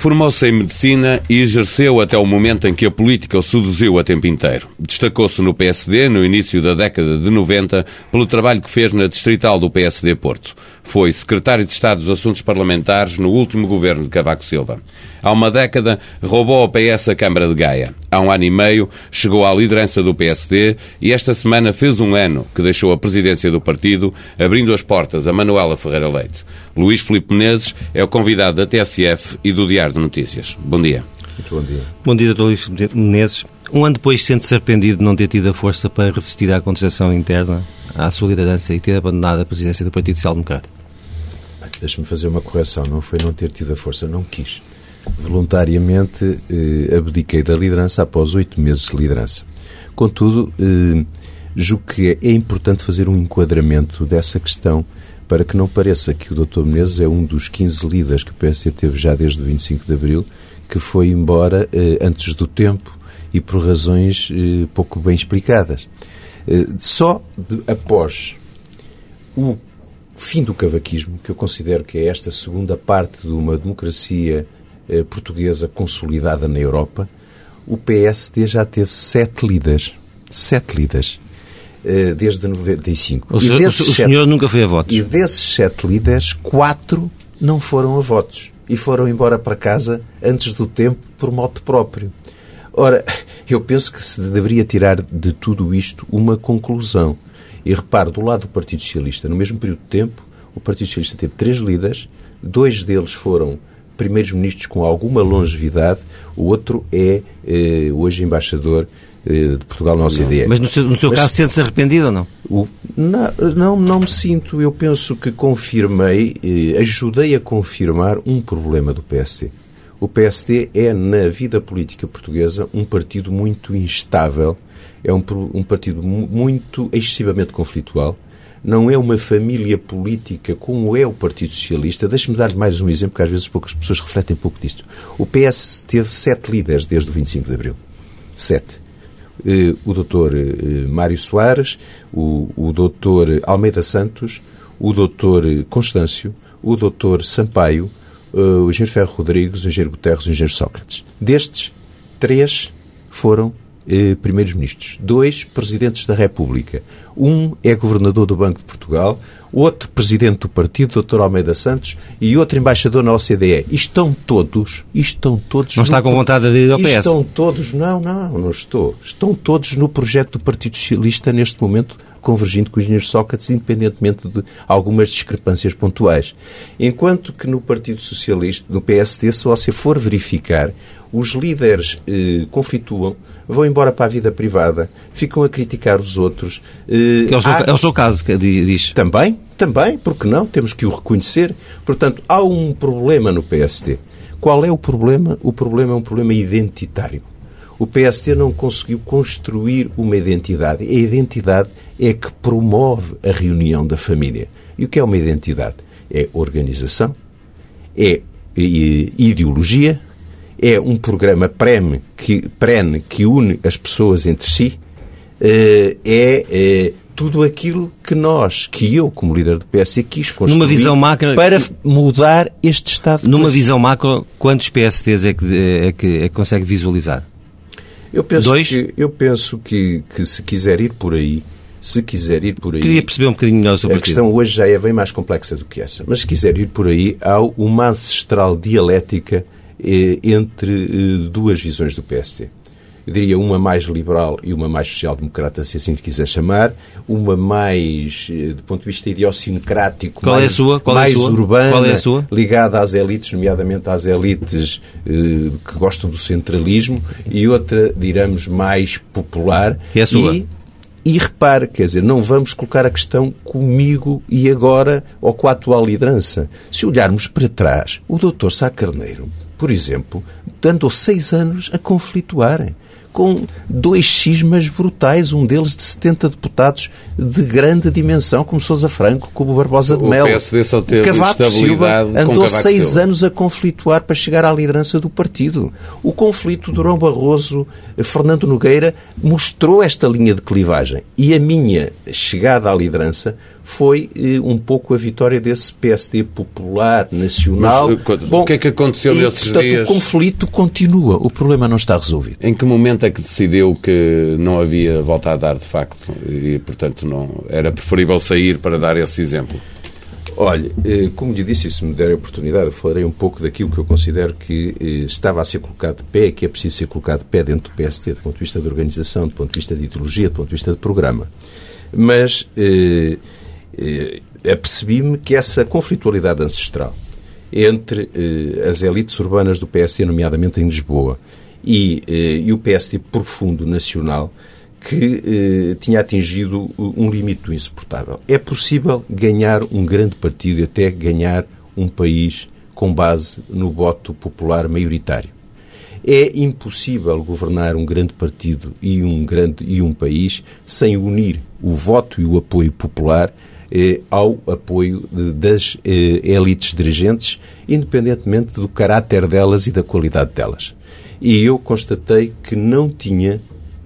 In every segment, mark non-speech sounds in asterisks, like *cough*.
Formou-se em medicina e exerceu até o momento em que a política o seduziu a tempo inteiro. Destacou-se no PSD no início da década de 90 pelo trabalho que fez na distrital do PSD Porto. Foi secretário de Estado dos Assuntos Parlamentares no último governo de Cavaco Silva. Há uma década roubou ao PS a Câmara de Gaia. Há um ano e meio chegou à liderança do PSD e esta semana fez um ano que deixou a presidência do partido, abrindo as portas a Manuela Ferreira Leite. Luís Filipe Menezes é o convidado da TSF e do Diário de Notícias. Bom dia. Muito bom dia. Bom dia, Dr. Luís Menezes. Um ano depois sente-se arrependido de não ter tido a força para resistir à contestação interna, à sua liderança e ter abandonado a presidência do Partido Social Democrata? Deixe-me fazer uma correção. Não foi não ter tido a força, não quis. Voluntariamente eh, abdiquei da liderança após oito meses de liderança. Contudo, eh, julgo que é importante fazer um enquadramento dessa questão para que não pareça que o Dr. Menezes é um dos 15 líderes que o PSD teve já desde o 25 de Abril, que foi embora eh, antes do tempo e por razões eh, pouco bem explicadas. Eh, só de, após o fim do cavaquismo, que eu considero que é esta segunda parte de uma democracia portuguesa consolidada na Europa, o PSD já teve sete líderes. Sete líderes. Eh, desde 95. O, senhor, o sete, senhor nunca foi a votos. E desses sete líderes, quatro não foram a votos. E foram embora para casa antes do tempo por moto próprio. Ora, *laughs* eu penso que se deveria tirar de tudo isto uma conclusão. E repare, do lado do Partido Socialista, no mesmo período de tempo, o Partido Socialista teve três líderes, dois deles foram primeiros ministros com alguma longevidade, o outro é eh, hoje embaixador eh, de Portugal na OCDE. Mas no seu, no seu Mas, caso sente-se arrependido ou não? O, não? Não, não me sinto. Eu penso que confirmei, eh, ajudei a confirmar um problema do PSD. O PSD é, na vida política portuguesa, um partido muito instável, é um, um partido muito excessivamente conflitual, não é uma família política como é o Partido Socialista. Deixe-me dar-lhe mais um exemplo, porque às vezes poucas pessoas refletem pouco disto. O PS teve sete líderes desde o 25 de Abril. Sete. Eh, o doutor eh, Mário Soares, o, o doutor Almeida Santos, o doutor Constâncio, o doutor Sampaio, eh, o engenheiro Ferro Rodrigues, o engenheiro Guterres e o engenheiro Sócrates. Destes, três foram eh, primeiros ministros, dois presidentes da República. Um é governador do Banco de Portugal, outro presidente do partido, Dr. Almeida Santos, e outro embaixador na OCDE. Estão todos, estão todos. Não no, está com vontade de ir ao PS? Estão todos, não, não, não estou. Estão todos no projeto do Partido Socialista neste momento convergindo com o engenheiro Sócrates, independentemente de algumas discrepâncias pontuais. Enquanto que no Partido Socialista, no PSD, se você for verificar, os líderes eh, conflituam, vão embora para a vida privada, ficam a criticar os outros. Eh, é, o seu, há... é o seu caso, que diz. Também, também, porque não? Temos que o reconhecer. Portanto, há um problema no PSD. Qual é o problema? O problema é um problema identitário. O PSD não conseguiu construir uma identidade. A identidade é que promove a reunião da família. E o que é uma identidade? É organização, é ideologia, é um programa prem que, prene que une as pessoas entre si, eh, é, é tudo aquilo que nós, que eu, como líder do PS, quis construir numa visão macro, para mudar este estado. Numa visão macro, quantos PSTs é que, é que, é que consegue visualizar? Eu penso Dois? que, eu penso que, que se quiser ir por aí, se quiser ir por aí... Queria perceber um bocadinho melhor sobre A questão hoje já é bem mais complexa do que essa. Mas se quiser ir por aí, há uma ancestral dialética entre eh, duas visões do PSD. Eu diria uma mais liberal e uma mais social-democrata, se assim quiser chamar, uma mais, eh, do ponto de vista idiosincrático, Qual mais, é a sua? Qual mais é a sua? urbana, Qual é sua? ligada às elites, nomeadamente às elites eh, que gostam do centralismo, e outra, diramos, mais popular. Que é a sua? E, e repare, quer dizer, não vamos colocar a questão comigo e agora ou com a atual liderança. Se olharmos para trás, o doutor Sá Carneiro por exemplo, andou seis anos a conflituarem. com dois cismas brutais, um deles de 70 deputados de grande dimensão, como Sousa Franco, como Barbosa de Melo. O PSD só teve Cavaco Silva andou Cavaco seis Silva. anos a conflituar para chegar à liderança do partido. O conflito Durão Barroso, Fernando Nogueira, mostrou esta linha de clivagem. E a minha chegada à liderança foi eh, um pouco a vitória desse PSD popular, nacional. Mas, o que é que aconteceu e, nesses portanto, dias? O conflito continua, o problema não está resolvido. Em que momento é que decidiu que não havia volta a dar de facto e, portanto, não era preferível sair para dar esse exemplo? Olha, eh, como lhe disse, e se me der a oportunidade, eu falarei um pouco daquilo que eu considero que eh, estava a ser colocado de pé, que é preciso ser colocado de pé dentro do PST, do ponto de vista de organização, do ponto de vista de ideologia, do ponto de vista de programa. Mas eh, apercebi-me que essa conflitualidade ancestral entre eh, as elites urbanas do PSD, nomeadamente em Lisboa, e, eh, e o PSD profundo nacional, que eh, tinha atingido um limite insuportável. É possível ganhar um grande partido e até ganhar um país com base no voto popular maioritário. É impossível governar um grande partido e um, grande, e um país sem unir o voto e o apoio popular eh, ao apoio de, das eh, elites dirigentes, independentemente do caráter delas e da qualidade delas. E eu constatei que não tinha,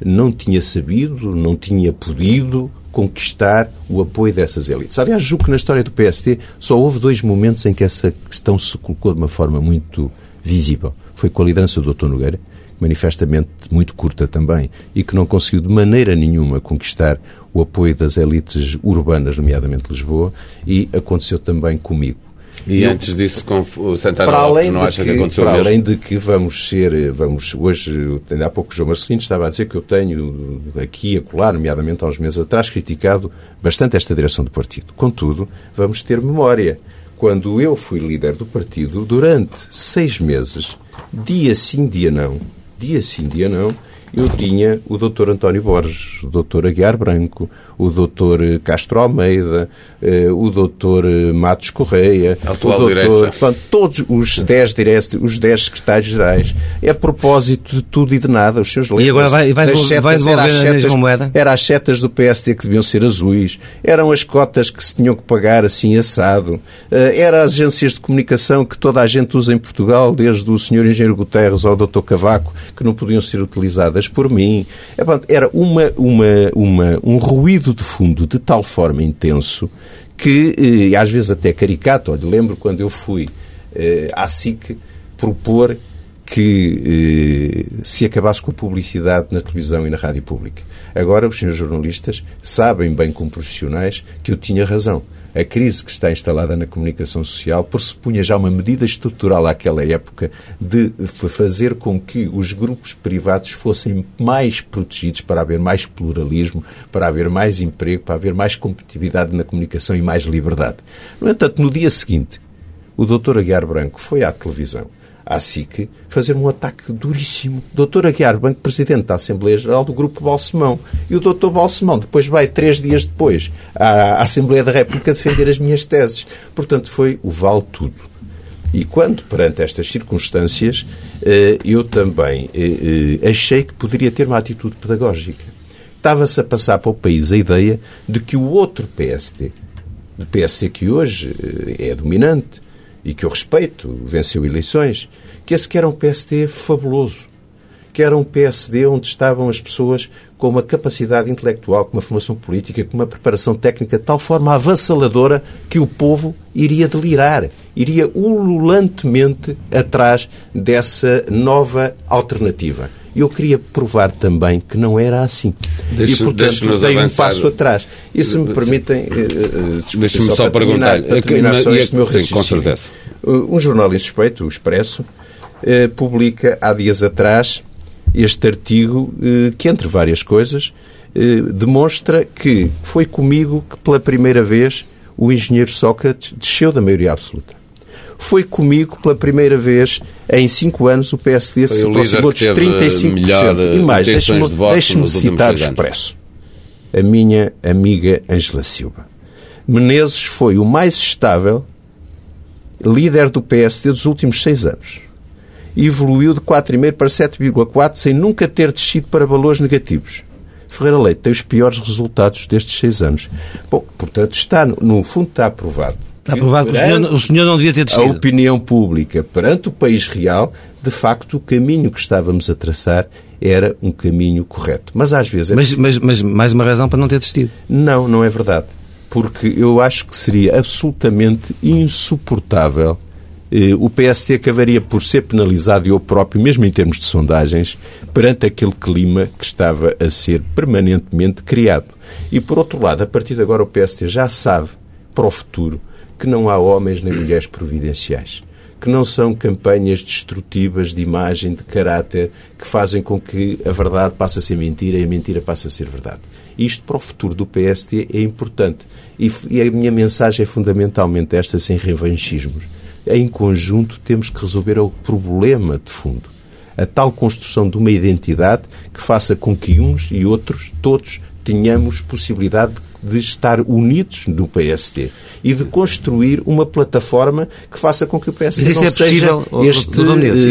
não tinha sabido, não tinha podido conquistar o apoio dessas elites. Aliás, julgo que na história do PST só houve dois momentos em que essa questão se colocou de uma forma muito visível. Foi com a liderança do Dr. Nogueira, manifestamente muito curta também, e que não conseguiu de maneira nenhuma conquistar o apoio das elites urbanas, nomeadamente Lisboa, e aconteceu também comigo. E Eu- antes disso, com o Santana para Lopes, além, não de acha que, que, aconteceu para mesmo? além de que vamos ser, vamos hoje, há pouco o João Marcelino estava a dizer que eu tenho aqui e acolá, nomeadamente há uns meses atrás, criticado bastante esta direção do partido. Contudo, vamos ter memória. Quando eu fui líder do partido, durante seis meses, dia sim, dia não, dia sim, dia não, eu tinha o Dr. António Borges, o Dr. Aguiar Branco, o Dr. Castro Almeida, eh, o Dr. Matos Correia, Atual o. Dr. Portanto, todos os 10 diretos, os 10 secretários-gerais, é a propósito de tudo e de nada. Os seus E agora vai- vai devol- vai setas, era devolver as a mesma moeda? Era as setas do PSD que deviam ser azuis, eram as cotas que se tinham que pagar assim assado, eh, era as agências de comunicação que toda a gente usa em Portugal, desde o Sr. Engenheiro Guterres ao Dr. Cavaco, que não podiam ser utilizadas por mim. É, Era uma, uma, uma, um ruído de fundo de tal forma intenso que, eh, às vezes até caricato, olha, lembro quando eu fui eh, à SIC propor que eh, se acabasse com a publicidade na televisão e na rádio pública. Agora, os senhores jornalistas sabem bem, como profissionais, que eu tinha razão. A crise que está instalada na comunicação social pressupunha já uma medida estrutural àquela época de fazer com que os grupos privados fossem mais protegidos para haver mais pluralismo, para haver mais emprego, para haver mais competitividade na comunicação e mais liberdade. No entanto, no dia seguinte, o Dr. Aguiar Branco foi à televisão, à SIC, fazer um ataque duríssimo. Dr. Aguiar Branco, presidente da Assembleia Geral do Grupo Balsemão. E o Dr. Balsemão depois vai, três dias depois, à Assembleia da República defender as minhas teses. Portanto, foi o vale tudo. E quando, perante estas circunstâncias, eh, eu também eh, eh, achei que poderia ter uma atitude pedagógica. Estava-se a passar para o país a ideia de que o outro PSD, do PSD que hoje é dominante e que eu respeito, venceu eleições, que esse que era um PSD fabuloso, que era um PSD onde estavam as pessoas com uma capacidade intelectual, com uma formação política, com uma preparação técnica de tal forma avassaladora que o povo iria delirar, iria ululantemente atrás dessa nova alternativa. E eu queria provar também que não era assim. E, portanto, dei um avançar. passo atrás. E se me permitem... eh, eh, Deixe-me só para terminar- perguntar-lhe. para terminar só este meu sim, com certeza. Um jornal insuspeito, o Expresso, eh, publica há dias atrás este artigo eh, que, entre várias coisas, eh, demonstra que foi comigo que, pela primeira vez, o engenheiro Sócrates desceu da maioria absoluta. Foi comigo, pela primeira vez, em cinco anos, o PSD Foi se aproximou dos teve 35%. melhor, eh, e mais, deixe-me de voto deixe-me nos últimos citar o. Expresso. A minha amiga Ângela Silva. Menezes foi o mais estável líder do PSD dos últimos seis anos. evoluiu de 4,5 para 7,4 sem nunca ter descido para valores negativos. Ferreira Leite tem os piores resultados destes seis anos. Bom, portanto, está, no fundo, está aprovado. Está aprovado que o senhor, o senhor não devia ter descido. A opinião pública perante o país real, de facto, o caminho que estávamos a traçar era um caminho correto. Mas às vezes... É mas, mas, mas mais uma razão para não ter desistido. Não, não é verdade. Porque eu acho que seria absolutamente insuportável eh, o PST acabaria por ser penalizado eu próprio, mesmo em termos de sondagens, perante aquele clima que estava a ser permanentemente criado. E, por outro lado, a partir de agora o PST já sabe, para o futuro, que não há homens nem mulheres providenciais que não são campanhas destrutivas de imagem, de caráter, que fazem com que a verdade passe a ser mentira e a mentira passe a ser verdade. Isto para o futuro do PST é importante. E, a minha mensagem é fundamentalmente esta, sem revanchismos em conjunto temos que resolver o problema de fundo. A tal construção de uma identidade que faça com que uns e outros, todos, tenhamos possibilidade de estar unidos no PSD e de construir uma plataforma que faça com que o PSD mas não é possível, seja este...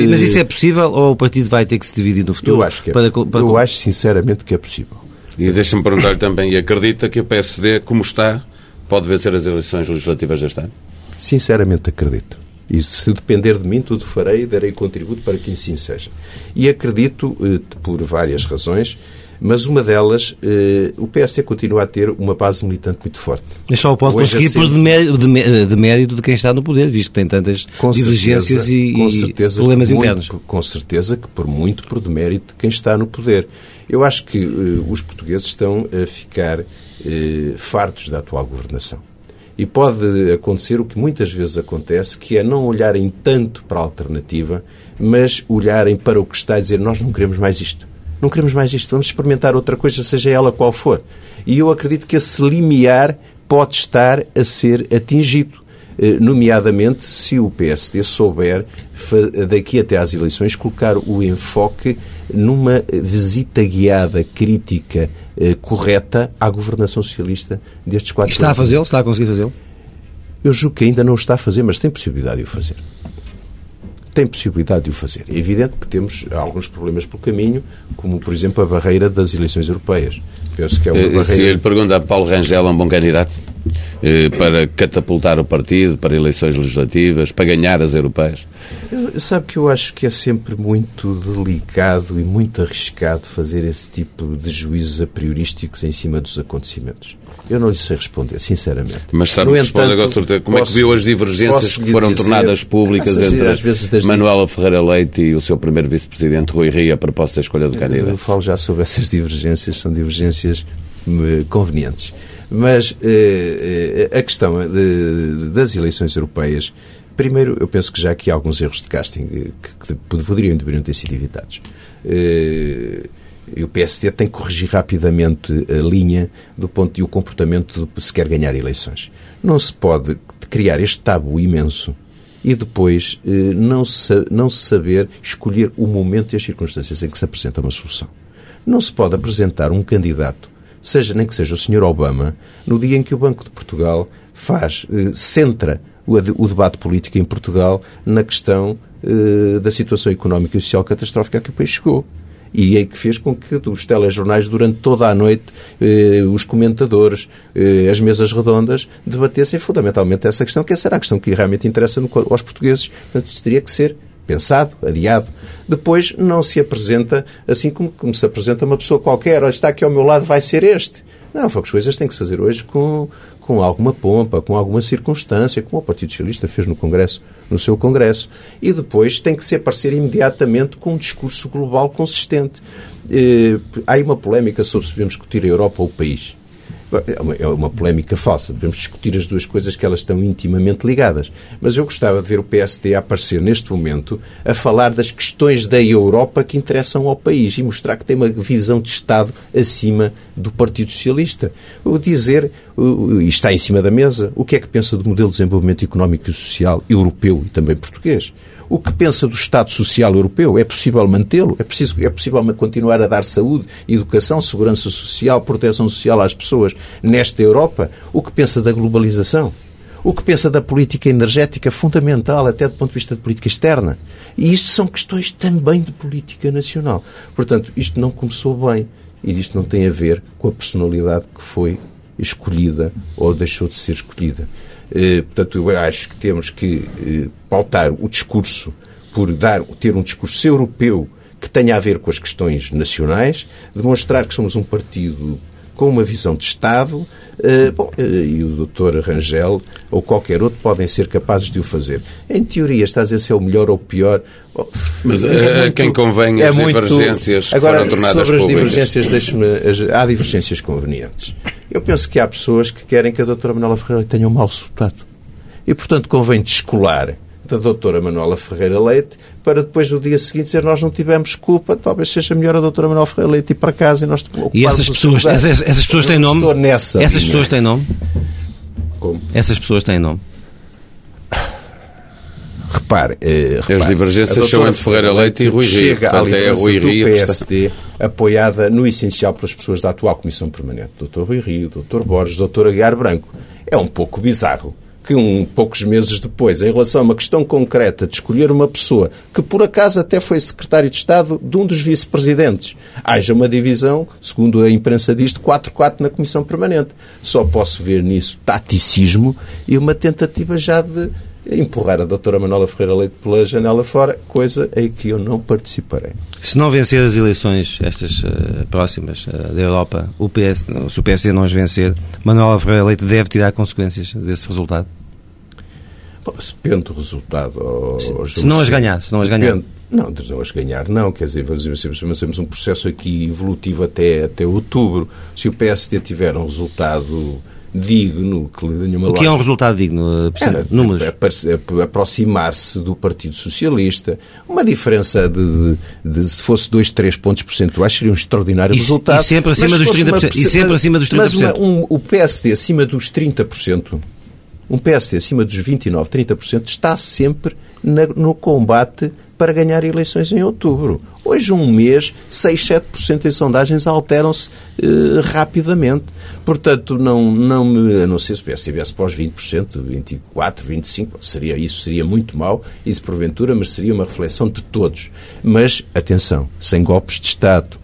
Mas isso é possível ou o partido vai ter que se dividir no futuro? Eu acho, que é, para, para... eu acho sinceramente que é possível. E deixa-me perguntar-lhe também, e acredita que o PSD, como está, pode vencer as eleições legislativas deste ano? Sinceramente acredito. E se depender de mim, tudo farei e darei contributo para que assim seja. E acredito, eh, por várias razões, mas uma delas, eh, o PSD continua a ter uma base militante muito forte. Mas só pode Hoje conseguir por de mérito de quem está no poder, visto que tem tantas divergências e, e problemas internos. com certeza que por muito por demérito de quem está no poder. Eu acho que uh, os portugueses estão a ficar uh, fartos da atual governação. E pode acontecer o que muitas vezes acontece, que é não olharem tanto para a alternativa, mas olharem para o que está a dizer, nós não queremos mais isto. Não queremos mais isto, vamos experimentar outra coisa, seja ela qual for. E eu acredito que esse limiar pode estar a ser atingido eh, nomeadamente se o PSD souber, daqui até às eleições, colocar o enfoque numa visita guiada, crítica, eh, correta à governação socialista destes quatro anos. Está a fazê-lo? Está a conseguir fazê-lo? Eu julgo que ainda não o está a fazer, mas tem possibilidade de o fazer. Tem possibilidade de o fazer. É evidente que temos alguns problemas pelo caminho, como, por exemplo, a barreira das eleições europeias. Penso que é uma eh, barreira... Se ele pergunta a Paulo Rangel, é um bom candidato? Eh, para catapultar o partido para eleições legislativas, para ganhar as europeias? Eu, sabe que eu acho que é sempre muito delicado e muito arriscado fazer esse tipo de juízos a priorísticos em cima dos acontecimentos. Eu não lhe sei responder, sinceramente. Mas sabe no responde agora. Como posso, é que viu as divergências que foram dizer, tornadas públicas entre. Manuela Ferreira Leite e o seu primeiro vice-presidente Rui Rio a propósito da escolha do candidato? Eu falo já sobre essas divergências, são divergências eh, convenientes. Mas eh, eh, a questão de, das eleições europeias, primeiro, eu penso que já aqui há alguns erros de casting que, que poderiam deveriam ter sido evitados. Eh, e o PSD tem que corrigir rapidamente a linha do ponto e o comportamento de se quer ganhar eleições. Não se pode criar este tabu imenso e depois não, se, não saber escolher o momento e as circunstâncias em que se apresenta uma solução. Não se pode apresentar um candidato seja nem que seja o Sr. Obama, no dia em que o Banco de Portugal faz, eh, centra o, o, debate político em Portugal na questão eh, da situação económica e social catastrófica a que o país chegou. E é que fez com que os telejornais, durante toda a noite, eh, os comentadores, eh, as mesas redondas, debatessem fundamentalmente essa questão, que essa era a questão que realmente interessa no, aos portugueses. Portanto, isso teria que ser pensado, adiado. Depois não se apresenta assim como, como se apresenta uma pessoa qualquer. Olha, está aqui ao meu lado, vai ser este. Não, as coisas têm que se fazer hoje com, com alguma pompa, com alguma circunstância, como o Partido Socialista fez no Congresso, no seu Congresso. E depois tem que se aparecer imediatamente com um discurso global consistente. Eh, há aí uma polémica sobre se devemos discutir a Europa ou o país. É uma, é uma polémica falsa. Devemos discutir as duas coisas que elas estão intimamente ligadas. Mas eu gostava de ver o PSD aparecer neste momento a falar das questões da Europa que interessam ao país e mostrar que tem uma visão de Estado acima do Partido Socialista. O dizer, e está em cima da mesa, o que é que pensa do modelo de desenvolvimento económico e social europeu e também português o que pensa do Estado Social Europeu? É possível mantê-lo? É, preciso, é possível continuar a dar saúde, educação, segurança social, proteção social às pessoas nesta Europa? O que pensa da globalização? o que pensa da política energética, fundamental até do ponto de vista de política externa. E isto são questões também de política nacional. Portanto, isto não começou bem. E isto não tem a ver com a personalidade que foi escolhida ou deixou de ser escolhida. Eh, portanto, eu acho que temos que eh, pautar o discurso por dar, ter um discurso europeu que tenha a ver com as questões nacionais, demonstrar que somos um partido com uma visão de Estado, uh, bom, uh, e o Dr. Rangel ou qualquer outro podem ser capazes de o fazer. Em teoria, está a dizer se é o melhor ou o pior. Bom, Mas é muito, quem convém é as muito... divergências Agora, foram tornadas sobre as públicas. divergências, deixe-me... Há divergências convenientes. Eu penso que há pessoas que querem que a doutora Manuela Ferreira tenha um mau resultado. E, portanto, convém descolar da doutora Manuela Ferreira Leite para depois no dia seguinte dizer nós não tivemos culpa, talvez seja melhor a doutora Manuela Ferreira Leite ir para casa e nós E essas pessoas, essas, essas, pessoas têm nome? Nessa essas linha. pessoas têm nome? Como? Essas pessoas têm nome? Repare, eh, repare As divergências são entre Ferreira Leite e Rui Rio. Chega Portanto, à é Rui do Rio que está- PSD, apoiada no essencial pelas pessoas da atual Comissão Permanente. Dr. Rui Rio, Dr. Borges, Dr. Aguiar Branco. É um pouco bizarro que um poucos meses depois, em relação a uma questão concreta de escolher uma pessoa que por acaso até foi secretário de Estado de um dos vice-presidentes, haja uma divisão, segundo a imprensa diz, de 4-4 na Comissão Permanente. Só posso ver nisso taticismo e uma tentativa já de empurrar a doutora Manuela Ferreira Leite pela janela fora, coisa em que eu não participarei. Se não vencer as eleições, estas eh, próximas eh, da Europa, o PS, se o PSD não as vencer, Manuela Ferreira Leite deve tirar consequências desse resultado? Bom, se depende do resultado. ó- ó Se não as ganhar, se não as ganhar. Depende. Não, de não as ganhar, não. Quer dizer, vamos dizer, nós temos um processo aqui evolutivo até, até outubro. Se o PSD tiver um resultado digno, que lhe dê uma O que é um resultado digno? eh? É, Números? apar- aproximar-se do Partido Socialista. Uma diferença de, de- de- se fosse 2, 3 pontos percentuais seria um extraordinário E- resultado. e sempre acima dos fosse uma 30%, e sempre acima dos Mas uma- 30%. um- o PSD acima dos 30%, um PSD acima dos 29, 30%, está sempre na- no combate para ganhar eleições em outubro. Hoje, um mês, 6, 7% em sondagens alteram-se eh, rapidamente. Portanto, não, não me. A não ser se o viesse para os 20%, 24%, 25%, seria, isso seria muito mau. Isso, porventura, mereceria uma reflexão de todos. Mas, atenção, sem golpes de Estado.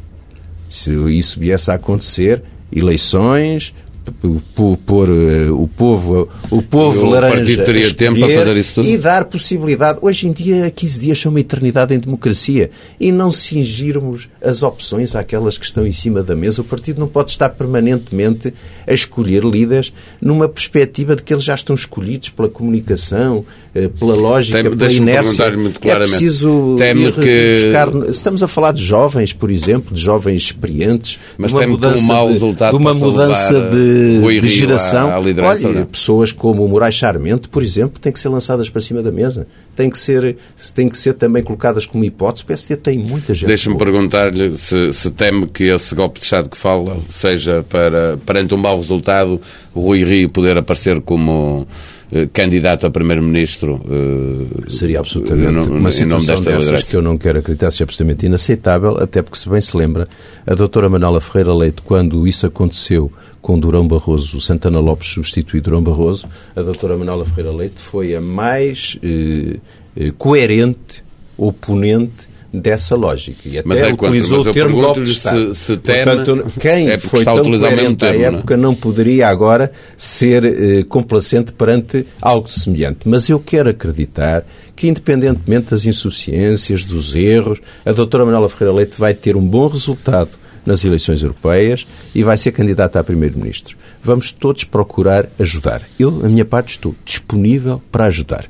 Se isso viesse a acontecer, eleições, eh, o povo, o povo o laranja partido teria tempo para fazer isso tudo? E dar possibilidade. Hoje em dia, 15 dias são uma eternidade em democracia. E não cingirmos as opções àquelas que estão em cima da mesa. O partido não pode estar permanentemente a escolher líderes numa perspectiva de que eles já estão escolhidos pela comunicação, eh, pela lógica, Tem- pela inércia. muito É claramente. preciso Teme ir que- buscar... Estamos a falar de jovens, por exemplo, de jovens experientes, Mas de uma um mudança, mau de, resultado de uma mudança de, de Rio geração. à- à Olha, é? pessoas como o Moraes Charmente, por exemplo, têm que ser lançadas para cima da mesa. Têm que ser, têm que ser também colocadas como hipótese. O PSD tem muita gente. Deixe-me boa. perguntar-lhe se, se teme que esse golpe de Estado que fala seja para, perante um mau resultado, o Rui Rio poder aparecer como eh, candidato a Primeiro-Ministro. eh, Seria absolutamente nome- uma situação dessas liderança. que eu não quero acreditar ser absolutamente inaceitável, até porque, se bem se lembra, a doutora Manuela Ferreira Leite, quando isso aconteceu com Durão Barroso, o Santana Lopes substituiu Durão Barroso, a doutora Manuela Ferreira Leite foi a mais eh, eh, coerente oponente dessa lógica. E até Mas é utilizou mas eu o termo golpe de Estado. se- se teme- Portanto, quem é foi tão coerente à é? época não poderia agora ser eh, complacente perante algo semelhante. Mas eu quero acreditar que, independentemente das insuficiências, dos erros, a doutora Manuela Ferreira Leite vai ter um bom resultado nas eleições europeias e vai ser candidata a primeiro-ministro. Vamos todos procurar ajudar. Eu, da minha parte, estou disponível para ajudar.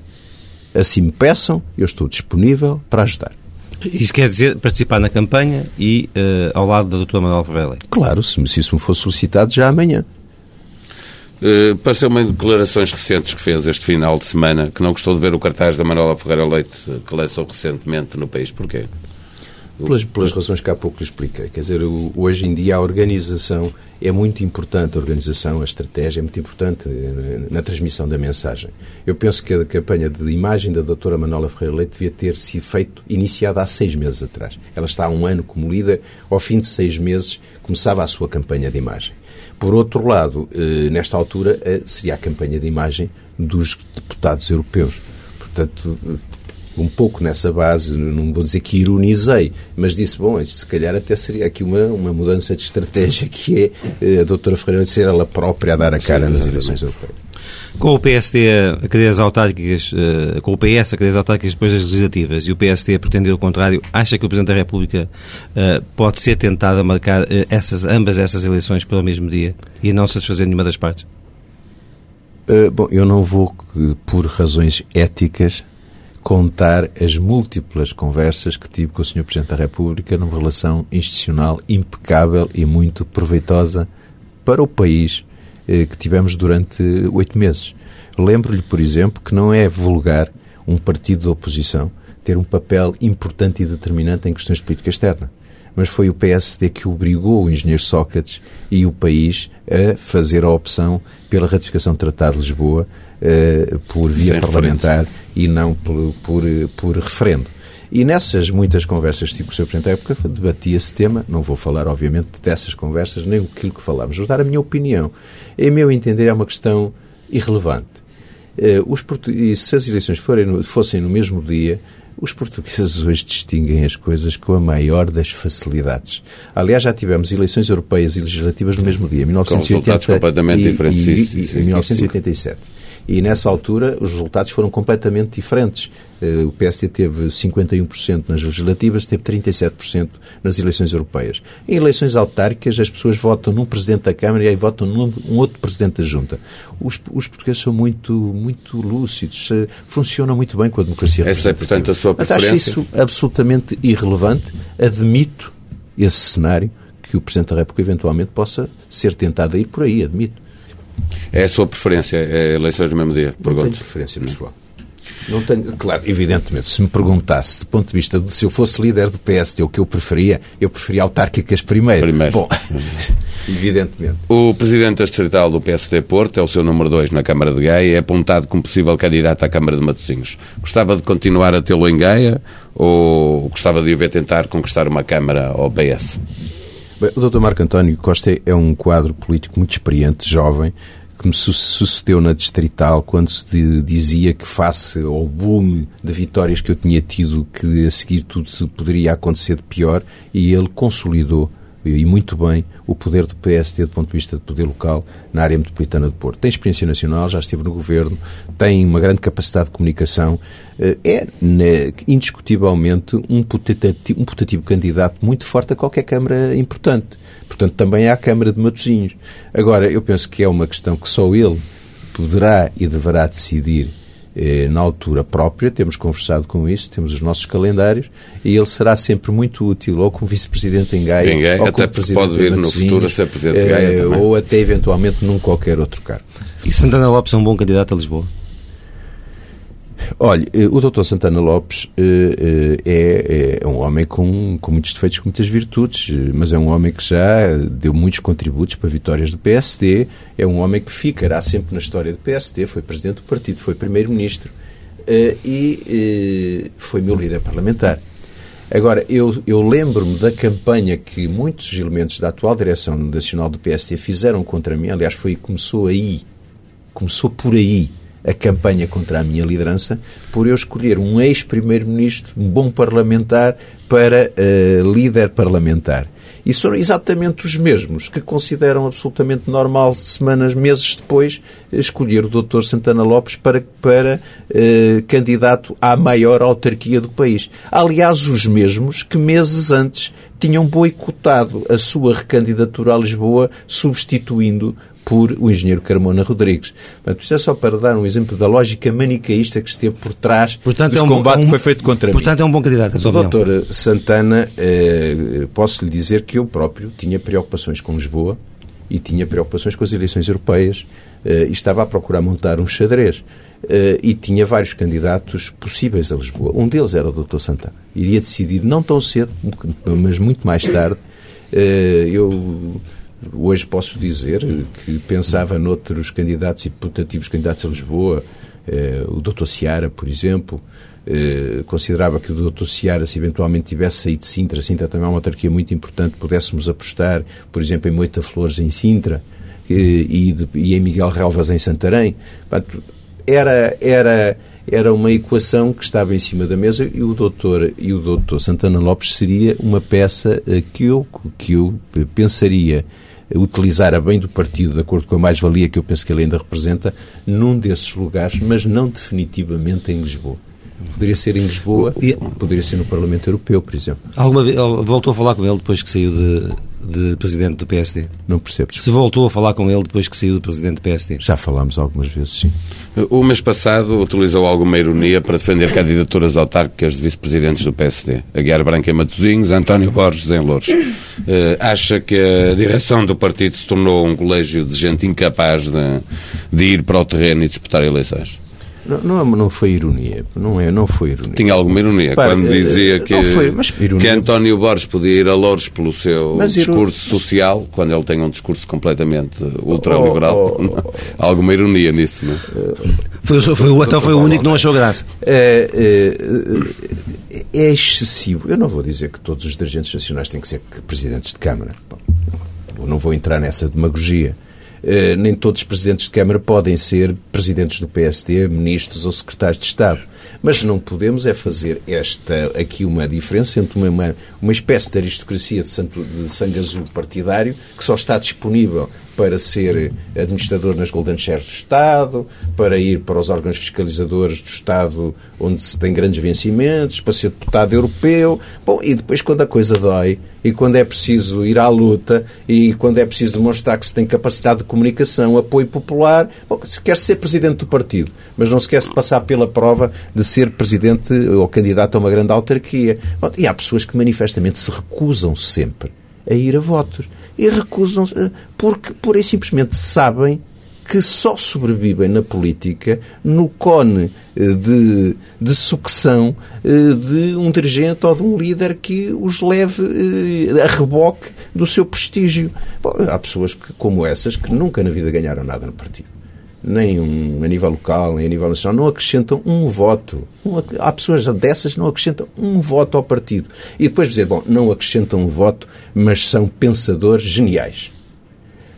Assim me peçam, eu estou disponível para ajudar. Isto quer dizer participar na campanha e eh, ao lado da doutora Manuel Ferreira Leite. Claro, se, se isso me for solicitado já amanhã. Uh, Pareceu-me em declarações recentes que fez este final de semana que não gostou de ver o cartaz da Manuela Ferreira Leite eh, que lançou recentemente no país. Porquê? Pelas, pelas razões que há pouco expliquei. Quer dizer, hoje em dia a organização é muito importante, a organização, a estratégia é muito importante eh, na transmissão da mensagem. Eu penso que a campanha de imagem da doutora Manuela Ferreira Leite devia ter sido feito, iniciada há seis meses atrás. Ela está há um ano como líder, ao fim de seis meses começava a sua campanha de imagem. Por outro lado, nesta altura, seria a campanha de imagem dos deputados europeus. Portanto, um pouco nessa base, não vou dizer que ironizei, mas disse, bom, se calhar até seria aqui uma, uma mudança de estratégia que é a doutora Ferreira ser ela própria a dar a cara Sim, nas eleições europeias. Com o PSD a cadeiras autárquicas, uh, com o PS a cadeiras autárquicas depois das legislativas e o PSD a pretender o contrário, acha que o Presidente da República uh, pode ser tentado a marcar essas, ambas essas eleições pelo mesmo dia e não satisfazer nenhuma das partes? bom, eu não vou, por razões éticas, contar as múltiplas conversas que tive com o Sr. Presidente da República numa relação institucional impecável e muito proveitosa para o país eh, que tivemos durante oito meses. Lembro-lhe, por exemplo, que não é vulgar um partido da oposição ter um papel importante e determinante em questões de política externa. Mas foi o PSD que obrigou o engenheiro Sócrates e o país a fazer a opção pela ratificação do Tratado de Lisboa por via Sem parlamentar referente. e não por, por, por referendo. E nessas muitas conversas tipo com o Sr. Presidente da época, debati esse tema. Não vou falar, obviamente, dessas conversas, nem aquilo que falámos. Vou dar a minha opinião. Em meu entender, é uma questão irrelevante. Uh, os se as eleições forem, fossem no mesmo dia, os portugueses *laughs* hoje distinguem as coisas com a maior das facilidades. Aliás, já tivemos eleições europeias e legislativas no mesmo dia, 1980 com completamente e, diferentes. E, e, e 1987. E nessa altura os resultados foram completamente diferentes. Eh, o PSD teve 51% nas legislativas, teve 37% nas eleições europeias. Em eleições autárquicas, as pessoas votam num presidente da Câmara e aí votam num um outro presidente da Junta. Os, os portugueses são muito, muito lúcidos, eh, funcionam muito bem com a democracia Essa é, portanto, a sua preferência? Acho isso absolutamente irrelevante. Admito esse cenário que o Presidente da República eventualmente possa ser tentado a ir por aí, admito. É a sua preferência, é eleições no mesmo dia? Pergunto. Não tenho preferência pessoal. Não tenho, claro, evidentemente, se me perguntasse, do ponto de vista de se eu fosse líder do PSD, o que eu preferia, eu preferia autárquicas primeiro. Primeiro. Bom, *laughs* evidentemente. O presidente distrital do PSD Porto é o seu número 2 na Câmara de Gaia e é apontado como possível candidato à Câmara de Matosinhos. Gostava de continuar a tê-lo em Gaia ou gostava de o ver tentar conquistar uma Câmara ao PS? Bem, o Dr. Marco António Costa é um quadro político muito experiente, jovem, que me sucedeu na Distrital quando se dizia que face ao boom de vitórias que eu tinha tido, que a seguir tudo se poderia acontecer de pior, e ele consolidou e muito bem o poder do PSD do ponto de vista de poder local na área metropolitana de Porto. Tem experiência nacional, já esteve no governo, tem uma grande capacidade de comunicação, eh, é né, indiscutivelmente um putativo, um putativo candidato muito forte a qualquer Câmara importante. Portanto, também à Câmara de Matosinhos. Agora, eu penso que é uma questão que só ele poderá e deverá decidir eh, na altura própria, temos conversado com isso, temos os nossos calendários, e ele será sempre muito útil, ou como vice-presidente em Gaia, em Gaia ou até como presidente pode vir no futuro a ser presidente de Gaia eh, Ou até eventualmente num qualquer outro cargo. E Santana Lopes é um bom candidato a Lisboa? Olha, eh, o Dr. Santana Lopes eh, eh, é, é, um homem com, com muitos defeitos, com muitas virtudes, mas é um homem que já deu muitos contributos para vitórias do PSD, é um homem que ficará sempre na história do PSD, foi presidente do partido, foi primeiro-ministro e foi meu líder parlamentar. Agora, eu, eu lembro-me da campanha que muitos elementos da atual direção nacional do PSD fizeram contra mim, aliás, foi começou aí, começou por aí, a campanha contra a minha liderança por eu escolher um ex-primeiro-ministro, um bom parlamentar, para uh, líder parlamentar. E são exatamente os mesmos que consideram absolutamente normal, semanas, meses depois, escolher o Dr. Santana Lopes para, para uh, candidato à maior autarquia do país. Aliás, os mesmos que meses antes tinham boicotado a sua recandidatura a Lisboa, substituindo por o engenheiro Carmona Rodrigues. Portanto, isto é só para dar um exemplo da lógica manicaísta que esteve por trás portanto, desse é um, combate um, que foi feito contra portanto, mim. Portanto, é um bom candidato. o doutor Santana, eh, posso lhe dizer que eu próprio tinha preocupações com Lisboa e tinha preocupações com as eleições europeias eh, e estava a procurar montar um xadrez. Uh, e tinha vários candidatos possíveis a Lisboa. Um deles era o Dr. Santana. Iria decidir, não tão cedo, mas muito mais tarde. Uh, eu Hoje posso dizer que pensava noutros candidatos e putativos candidatos a Lisboa, eh, o Dr. Seara, por exemplo, eh, considerava que o Dr. Seara, se eventualmente tivesse saído de Sintra, Sintra também é uma autarquia muito importante, pudéssemos apostar, por exemplo, em Moita Flores em Sintra, e, de, e em Miguel Relvas em Santarém. Portanto, era, era, era uma equação que estava em cima da mesa e o doutor, e o doutor Santana Lopes seria uma peça eh, que eu, que eu pensaria utilizar a bem do partido, de acordo com a mais-valia que eu penso que ele ainda representa, num desses lugares, mas não definitivamente em Lisboa. Poderia ser em Lisboa, poderia ser no Parlamento Europeu, por exemplo. Alguma vez, voltou a falar com ele depois que saiu de, de presidente do PSD? Não percebo. Se voltou a falar com ele depois que saiu do presidente do PSD? Já falámos algumas vezes, sim. O mês passado utilizou alguma ironia para defender candidaturas autárquicas de vice-presidentes do PSD. Aguiar Branco em Matosinhos, António Borges em Louros. Uh, acha que a direção do partido se tornou um colégio de gente incapaz de, de ir para o terreno e disputar eleições? Não, não, não, foi ironia. Não, é, não foi ironia. Tinha alguma ironia Para, quando dizia eh, que, foi, ironia... que António Borges podia ir a Louros pelo seu mas discurso iron... social, quando ele tem um discurso completamente ultraliberal. Oh, oh, oh, *laughs* alguma ironia nisso, não é? Foi, foi, então foi o único que não achou graça. É, é, é, excessivo. Eu não vou dizer que todos os dirigentes nacionais têm que ser presidentes de Câmara. Bom, não vou entrar nessa demagogia. Eh, nem todos os presidentes de Câmara podem ser presidentes do PSD, ministros ou secretários de Estado. Mas não podemos é fazer esta aqui uma diferença entre uma, uma, uma espécie de aristocracia de, sangue azul partidário que só está disponível para ser administrador nas Golden Shares do Estado, para ir para os órgãos fiscalizadores do Estado onde se tem grandes vencimentos, para ser deputado europeu. Bom, e depois quando a coisa dói e quando é preciso ir à luta e quando é preciso demonstrar que se tem capacidade de comunicação, apoio popular, bom, se quer ser presidente do partido, mas não se quer se passar pela prova de ser presidente ou candidato a uma grande autarquia. Bom, e há pessoas que manifestamente se recusam sempre a ir a votos. E recusam-se eh, porque, pura e simplesmente, sabem que só sobrevivem na política no cone eh, de, de sucção eh, de um dirigente ou de um líder que os leve a reboque do seu prestígio. Bom, há pessoas que, como essas que nunca na vida ganharam nada no partido nem um, a nível local, nem a nível nacional, não acrescentam um voto. há pessoas dessas que não acrescentam um voto ao partido. E depois dizer, bom, não acrescentam um voto, mas são pensadores geniais.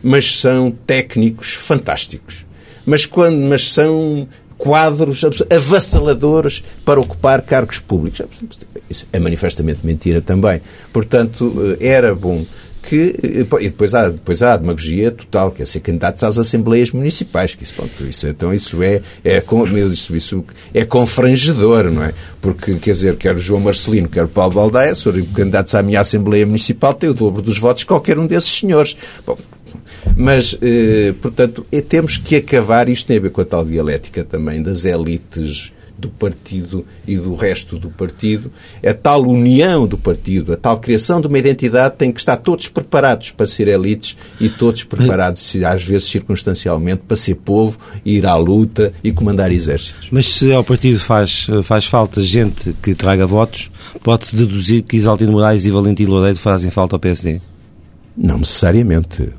Mas são técnicos fantásticos. Mas, quando, mas são quadros avassaladores para ocupar cargos públicos. Isso é manifestamente mentira também. Portanto, eh, era bom que e depois há, depois há a demagogia total, que é ser candidatos às assembleias municipais, que isso, pronto, isso, então isso é, é, isso, isso é confrangedor, não é? Porque, quer dizer, quer o João Marcelino, quer o Paulo Baldaia, se candidatos à minha assembleia municipal, tem o dobro dos votos que qualquer um desses senhores. Bom, mas, eh, portanto, é, temos que acabar, isto tem a ver com a tal dialética também das elites do partido e do resto do partido, a tal união do partido, a tal criação de uma identidade tem que estar todos preparados para ser elites e todos preparados, às vezes circunstancialmente, para ser povo, ir à luta e comandar exércitos. Mas se ao partido faz, faz falta gente que traga votos, pode-se deduzir que Isaltino Moraes e Valentim Loureiro fazem falta ao PSD? Não necessariamente.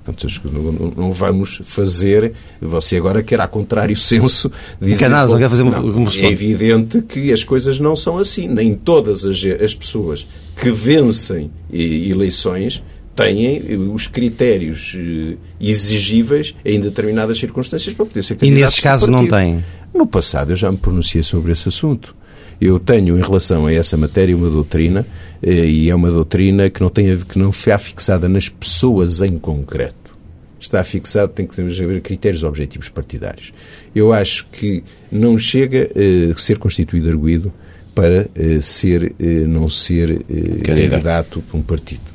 Não vamos fazer. Você agora quer, a contrário *laughs* senso, dizer. Não quer fazer não, É evidente que as coisas não são assim. Nem todas as, as pessoas que vencem eleições têm os critérios eh, exigíveis em determinadas circunstâncias para poder ser candidato. E nesses casos não têm? No passado eu já me pronunciei sobre esse assunto. Eu tenho, em relação a essa matéria, uma doutrina, eh, e é uma doutrina que não, tem, que não está fixada nas pessoas em concreto. Está fixado, tem que haver critérios objetivos partidários. Eu acho que não chega a ser constituído arguído para eh, ser, eh, não ser candidato. candidato para um partido.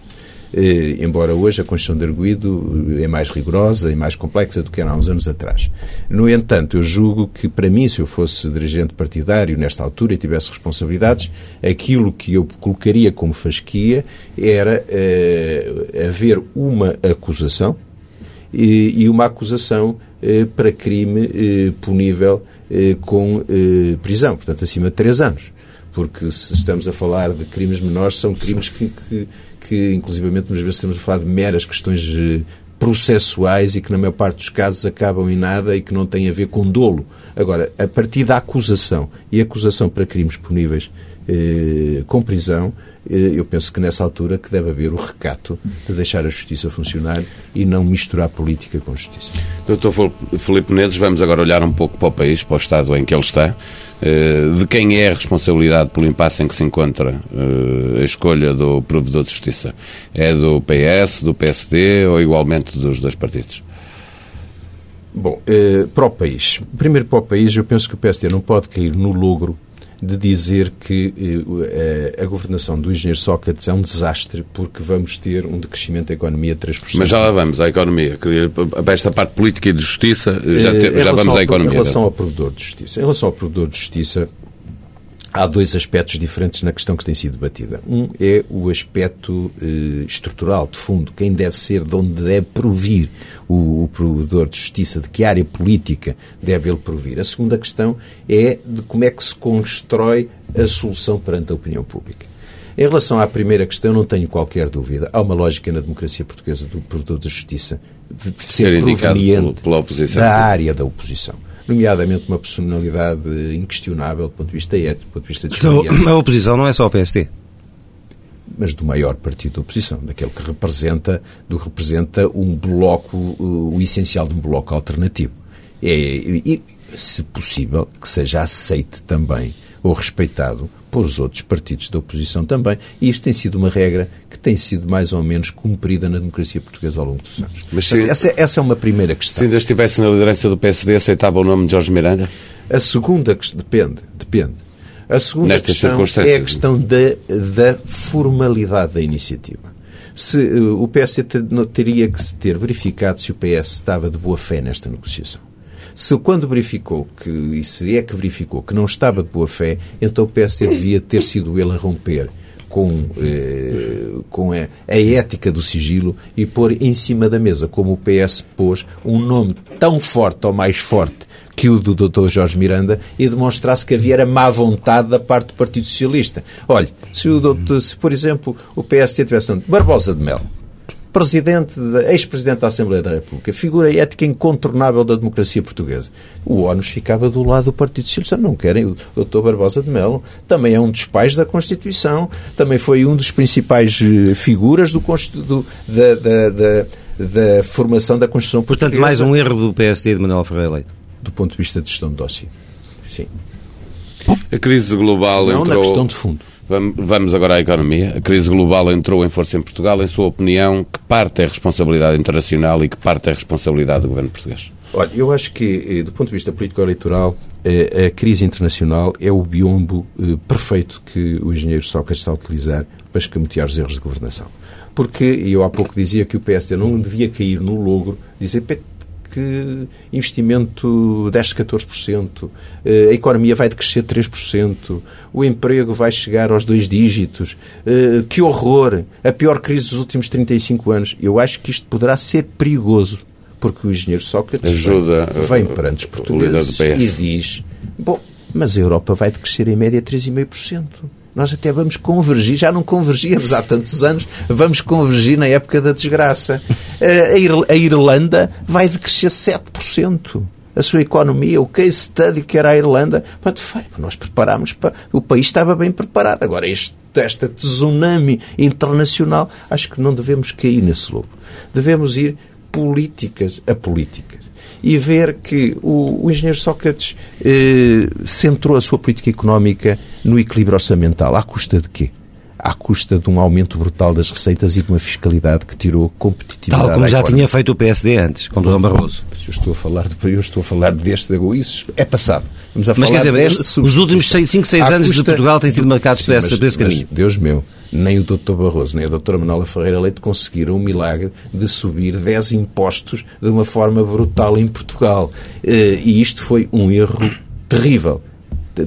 Eh, embora hoje a Constituição de Arguido eh, é mais rigorosa e mais complexa do que era há uns anos atrás. No entanto, eu julgo que, para mim, se eu fosse dirigente partidário nesta altura e tivesse responsabilidades, aquilo que eu colocaria como fasquia era eh, haver uma acusação e, e uma acusação eh, para crime eh, punível eh, com prisão, portanto, acima de três anos. Porque se estamos a falar de crimes menores, são crimes que, que que, inclusivamente, muitas vezes estamos a falar de meras questões eh, processuais e que, na maior parte dos casos, acabam em nada e que não têm a ver com dolo. Agora, a partir da acusação e acusação para crimes puníveis, eh, com prisão, eh, eu penso que nessa altura que deve haver o recato de deixar a justiça funcionar e não misturar política com justiça. Doutor Filipe Menezes, vamos agora olhar um pouco para o país, para o estado em que ele está. Eh, de quem é a responsabilidade pelo impasse em que se encontra a escolha do provedor de justiça? É do PS, do PSD ou igualmente dos dois partidos? Bom, para o país. Primeiro para o país, eu penso que o PSD não pode cair no logro de dizer que eh, a governação do engenheiro Sócrates é um desastre porque vamos ter um decrescimento da economia de 3%. Mas já lá vamos à economia. Para esta parte política e de justiça, já, te, eh, já vamos à economia. Em relação ao provedor de justiça. Em relação ao provedor de justiça, há dois aspectos diferentes na questão que tem sido debatida. Um é o aspecto eh, estrutural, de fundo, quem deve ser, de onde deve provir o, o, provedor de justiça, de que área política deve ele provir. A segunda questão é de como é que se constrói a solução perante a opinião pública. Em relação à primeira questão, não tenho qualquer dúvida. Há uma lógica na democracia portuguesa do provedor de justiça de ser, ser proveniente pela oposição. da área da oposição nomeadamente uma personalidade inquestionável do ponto de vista ético, do ponto de vista de experiência. A oposição não é só o PSD mas do maior partido da oposição, daquele que representa, do representa um bloco, o essencial de um bloco alternativo. É, e, se possível, que seja aceite também ou respeitado por os outros partidos da oposição também. E isto tem sido uma regra que tem sido mais ou menos cumprida na democracia portuguesa ao longo dos anos. Mas se, Portanto, essa, essa, é uma primeira questão. Se ainda estivesse na liderança do PSD, aceitava o nome de Jorge Miranda? A segunda questão, depende, depende. A segunda Nestas questão é a questão da, da formalidade da iniciativa. Se, uh, o PS teria que se ter verificado se o PS estava de boa fé nesta negociação. Se quando verificou que, e se é que verificou que não estava de boa fé, então o PSD devia ter sido ele a romper com, eh, com a, a, ética do sigilo e pôr em cima da mesa, como o PS pôs, um nome tão forte ou mais forte que o do Dr. Jorge Miranda e demonstrasse que havia má vontade da parte do Partido Socialista. Olhe, se, o doutor, se por exemplo o PSD tivesse nome Barbosa de Melo, presidente, ex-presidente da Assembleia da República, figura ética incontornável da democracia portuguesa. O ONUS ficava do lado do Partido Socialista. Não querem o Dr. Barbosa de Melo. Também é um dos pais da Constituição. Também foi um dos principais eh, figuras do, do da, da, da, da, formação da Constituição portuguesa. Portanto, mais um erro do PSD de Manuel Ferreira Leite. Do ponto de vista de gestão de dossiê. Sim. A crise global Não entrou... na questão de fundo. Vamos agora à economia. A crise global entrou em força em Portugal. Em sua opinião, que parte é responsabilidade internacional e que parte é a responsabilidade do governo português? Olha, eu acho que, eh, do ponto de vista político-eleitoral, eh, a crise internacional é o biombo eh, perfeito que o engenheiro Sócrates está a utilizar para escamotear os erros de governação. Porque, eu há pouco dizia que o PSD não devia cair no logro, dizer que investimento 10, 14%, eh, a economia vai decrescer 3%, o emprego vai chegar aos dois dígitos, eh, que horror, a pior crise dos últimos 35 anos. Eu acho que isto poderá ser perigoso, porque o engenheiro Sócrates Ajuda vem, vem perante os portugueses e diz, bom, mas a Europa vai decrescer em média 3,5%. Nós até vamos convergir, já não convergíamos há tantos anos, vamos convergir na época da desgraça. Eh, a Irlanda vai decrescer 7% a sua economia, o case study que era a Irlanda. Nós preparámos, para... o país estava bem preparado. Agora, este, esta tsunami internacional, acho que não devemos cair nesse lobo. Devemos ir políticas a políticas e ver que o, o engenheiro Sócrates eh, centrou a sua política económica no equilíbrio orçamental. À custa de quê? À custa de um aumento brutal das receitas e de uma fiscalidade que tirou competitividade. Tal como já tinha feito o PSD antes, com Dom Barroso. Eu estou a falar de, eu estou a falar deste, isso é passado. Vamos a Mas quer dizer, deste, os últimos 5, 6 anos de Portugal têm sido marcados por esse, esse caminho. Deus meu, nem o Dr. Barroso, nem a Dra. Manuela Ferreira Leite conseguiram o milagre de subir 10 impostos de uma forma brutal em Portugal. Eh, e isto foi um erro terrível.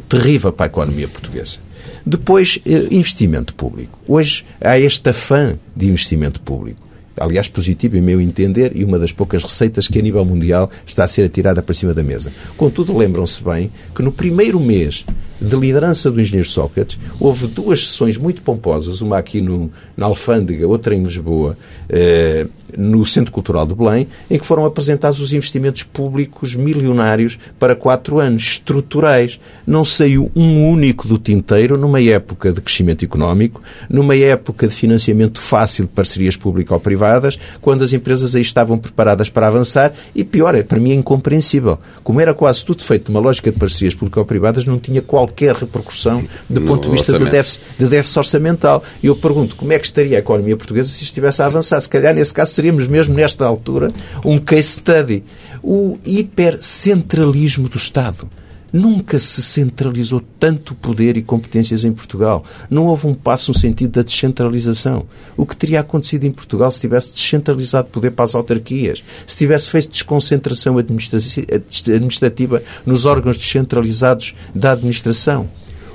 Terrível para a economia portuguesa. Depois, eh, investimento público. Hoje há este afã de investimento público. Aliás, positivo, em meu entender, e uma das poucas receitas que a nível mundial está a ser atirada para cima da mesa. Contudo, lembram-se bem que no primeiro mês de liderança do engenheiro Sócrates, houve duas sessões muito pomposas, uma aqui no, na Alfândega, outra em Lisboa, eh, no Centro Cultural de Belém, em que foram apresentados os investimentos públicos milionários para quatro anos, estruturais. Não saiu um único do tinteiro numa época de crescimento económico, numa época de financiamento fácil de parcerias público-privadas, quando as empresas aí estavam preparadas para avançar e, pior, é para mim é incompreensível. Como era quase tudo feito numa lógica de parcerias público-privadas, não tinha qualquer repercussão do ponto de vista de déficit, de déficit orçamental. E eu pergunto, como é que estaria a economia portuguesa se estivesse a avançar? Se calhar, nesse caso, seríamos mesmo, nesta altura, um case study. O hipercentralismo do Estado. Nunca se centralizou tanto poder e competências em Portugal. Não houve um passo no sentido da descentralização. O que teria acontecido em Portugal se tivesse descentralizado poder para as autarquias, se tivesse feito desconcentração administrativa nos órgãos descentralizados da administração?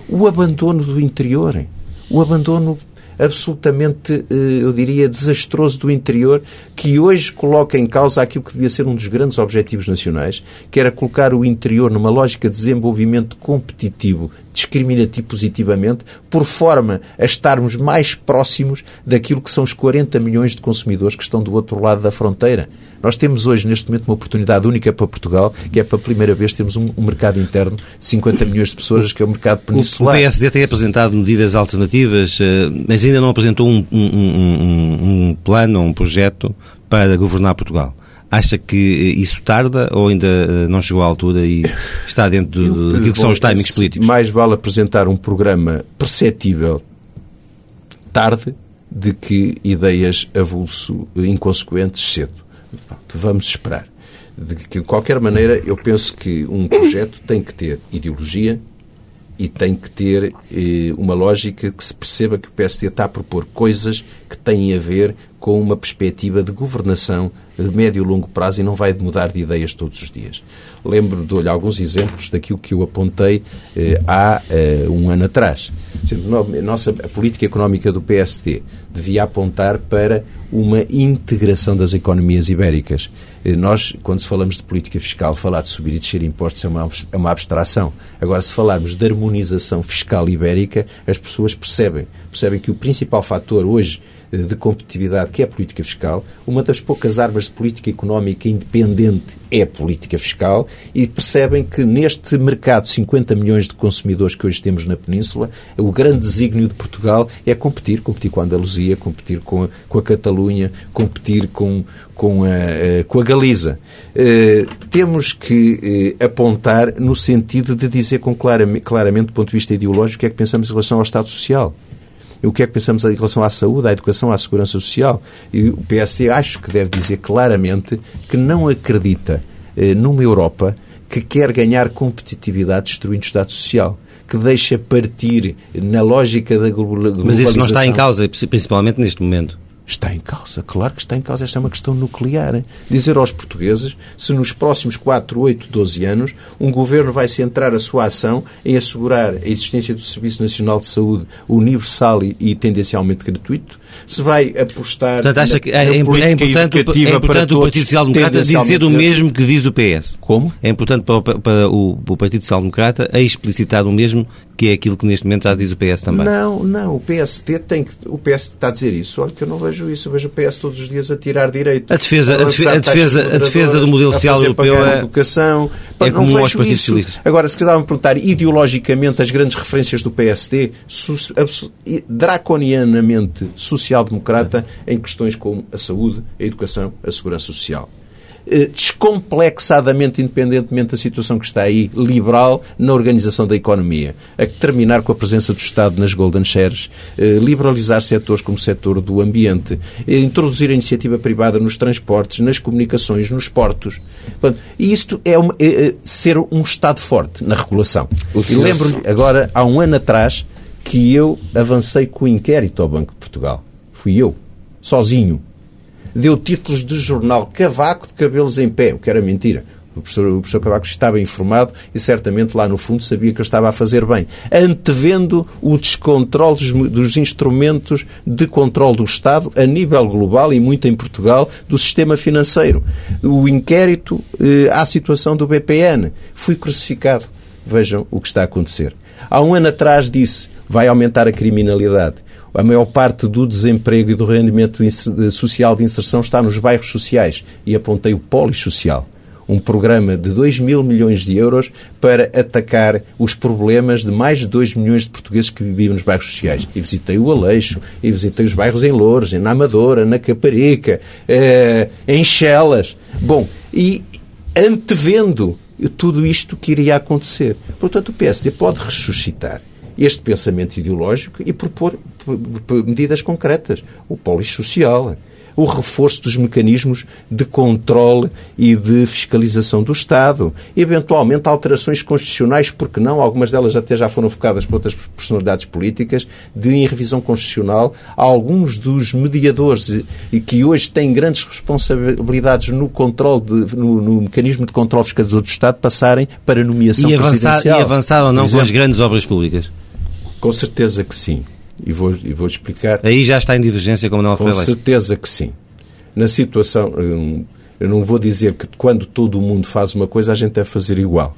O abandono do interior, o abandono absolutamente, eh, eu diria, desastroso do interior, que hoje coloca em causa aquilo que devia ser um dos grandes objetivos nacionais, que era colocar o interior numa lógica de desenvolvimento competitivo, discriminativo positivamente, por forma a estarmos mais próximos daquilo que são os 40 milhões de consumidores que estão do outro lado da fronteira. Nós temos hoje, neste momento, uma oportunidade única para Portugal, que é pela primeira vez temos um, um mercado interno de 50 milhões de pessoas, que é o mercado peninsular. O PSD tem apresentado medidas alternativas, eh, mas ainda não apresentou um, um, um, um plano, um projeto para governar Portugal. Acha que isso tarda ou ainda eh, não chegou à altura e está dentro do, daquilo que são os timings políticos? Mais vale apresentar um programa perceptível tarde de que ideias avulso inconsequentes cedo. Vamos esperar. De, que, de qualquer maneira, eu penso que um projeto tem que ter ideologia e tem que ter eh, uma lógica que se perceba que o PSD está a propor coisas que têm a ver com uma perspectiva de governação de médio e longo prazo e não vai mudar de ideias todos os dias. Lembro, de alguns exemplos daquilo que eu apontei eh, há eh, um ano atrás. A nossa a política económica do PSD devia apontar para uma integração das economias ibéricas. Eh, nós, quando falamos de política fiscal, falar de subir e descer impostos é uma, é uma abstração. Agora, se falarmos de harmonização fiscal ibérica, as pessoas percebem. Percebem que o principal fator hoje de competitividade, que é a política fiscal, uma das poucas armas de política económica independente é a política fiscal. E percebem que neste mercado de 50 milhões de consumidores que hoje temos na Península, o grande desígnio de Portugal é competir, competir com a Andaluzia, competir com a, com a Catalunha, competir com, com, a, com a Galiza. Uh, temos que uh, apontar no sentido de dizer com claramente, claramente, do ponto de vista ideológico, o que é que pensamos em relação ao Estado Social o que é que pensamos em relação à saúde, à educação, à segurança social. E o PSD acho que deve dizer claramente que não acredita eh, numa Europa que quer ganhar competitividade destruindo o Estado Social que deixa partir na lógica da globalização. Mas isso não está em causa, principalmente neste momento. Está em causa, claro que está em causa. Esta é uma questão nuclear. Dizer aos portugueses se nos próximos 4, 8, 12 anos um governo vai centrar a sua ação em assegurar a existência do Serviço Nacional de Saúde universal e, e tendencialmente gratuito, se vai apostar Portanto, acha que é, é, importante, é importante o Partido Social Democrata dizer o mesmo que diz o PS. Como? É importante para, para o, o, Partido Social Democrata a explicitar o mesmo que é aquilo que neste momento já diz o PS também. Não, não. O PSD tem que. O PS está a dizer isso. Olha que eu não vejo isso. Eu vejo o PS todos os dias a tirar direito. A defesa, a, defesa, a defesa, a defesa do modelo social europeu é, educação. é não comum aos partidos socialistas. Agora, se quiser me perguntar ideologicamente as grandes referências do PSD, draconianamente social-democrata em questões como a saúde, a educação, a segurança social descomplexadamente, independentemente da situação que está aí, liberal na organização da economia. A terminar com a presença do Estado nas golden shares, eh, liberalizar setores como o setor do ambiente, eh, introduzir a iniciativa privada nos transportes, nas comunicações, nos portos. E isto é, uma, é, é ser um Estado forte na regulação. E lembro-me, agora, há um ano atrás, que eu avancei com o inquérito ao Banco de Portugal. Fui eu, sozinho. Deu títulos de jornal Cavaco de cabelos em pé, o que era mentira. O professor, o professor Cavaco estava informado e certamente lá no fundo sabia que eu estava a fazer bem. Antevendo o descontrole dos, dos instrumentos de controle do Estado a nível global e muito em Portugal do sistema financeiro. O inquérito eh, à situação do BPN. Fui crucificado. Vejam o que está a acontecer. Há um ano atrás disse vai aumentar a criminalidade. A maior parte do desemprego e do rendimento social de inserção está nos bairros sociais. E apontei o polissocial um programa de 2 mil milhões de euros para atacar os problemas de mais de 2 milhões de portugueses que viviam nos bairros sociais. E visitei o Aleixo, e visitei os bairros em Louros, na Amadora, na Caparica, eh, em Chelas. Bom, e antevendo tudo isto que iria acontecer. Portanto, o PSD pode ressuscitar este pensamento ideológico e propor medidas concretas. O polissocial, o reforço dos mecanismos de controle e de fiscalização do Estado, eventualmente alterações constitucionais, porque não, algumas delas até já foram focadas por outras personalidades políticas, de em revisão constitucional, alguns dos mediadores e que hoje têm grandes responsabilidades no controle, de, no, no, mecanismo de controle fiscalizador do Estado, passarem para nomeação e avançar, presidencial. E avançar ou não com as grandes obras públicas? Com certeza que sim. E vou, e vou explicar. Aí já está em divergência com não Com certeza que sim. Na situação, eu não vou dizer que quando todo o mundo faz uma coisa a gente deve fazer igual.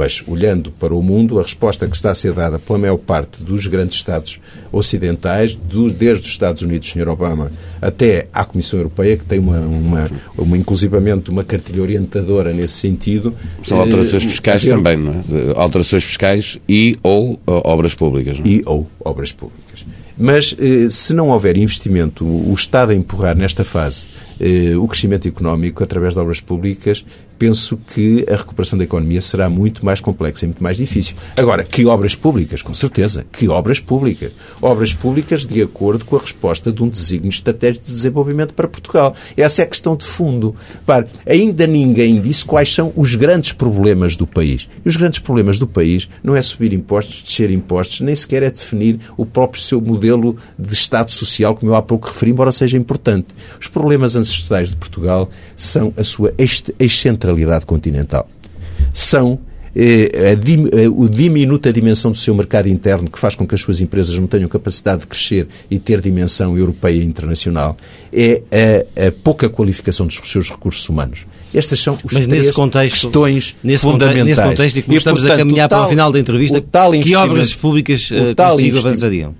Mas, olhando para o mundo, a resposta que está a ser dada pela maior parte dos grandes Estados ocidentais, do, desde os Estados Unidos, Sr. Obama, até à Comissão Europeia, que tem uma, uma, uma inclusivamente uma cartilha orientadora nesse sentido. São alterações eh, fiscais eh, também, não é? Alterações fiscais e ou uh, obras públicas. Não é? E ou obras públicas. Mas eh, se não houver investimento, o Estado a empurrar nesta fase eh, o crescimento económico através de obras públicas, penso que a recuperação da economia será muito mais complexa e muito mais difícil. Agora, que obras públicas? Com certeza. Que obras públicas? Obras públicas de acordo com a resposta de um desígnio estratégico de desenvolvimento para Portugal. Essa é a questão de fundo. Para, ainda ninguém disse quais são os grandes problemas do país. E os grandes problemas do país não é subir impostos, descer impostos, nem sequer é definir o próprio seu modelo de Estado social, como eu há pouco referi, embora seja importante. Os problemas ancestrais de Portugal são a sua excentralidade centralidade continental. São eh, a, a, a diminuta dimensão do seu mercado interno, que faz com que as suas empresas não tenham capacidade de crescer e ter dimensão europeia e internacional, é a, a pouca qualificação dos seus recursos humanos. Estas são os Mas nesse contexto, questões nesse fundamentais. nesse contexto, e como estamos portanto, a caminhar tal, para o final da entrevista, que obras públicas uh, consigo avançariam?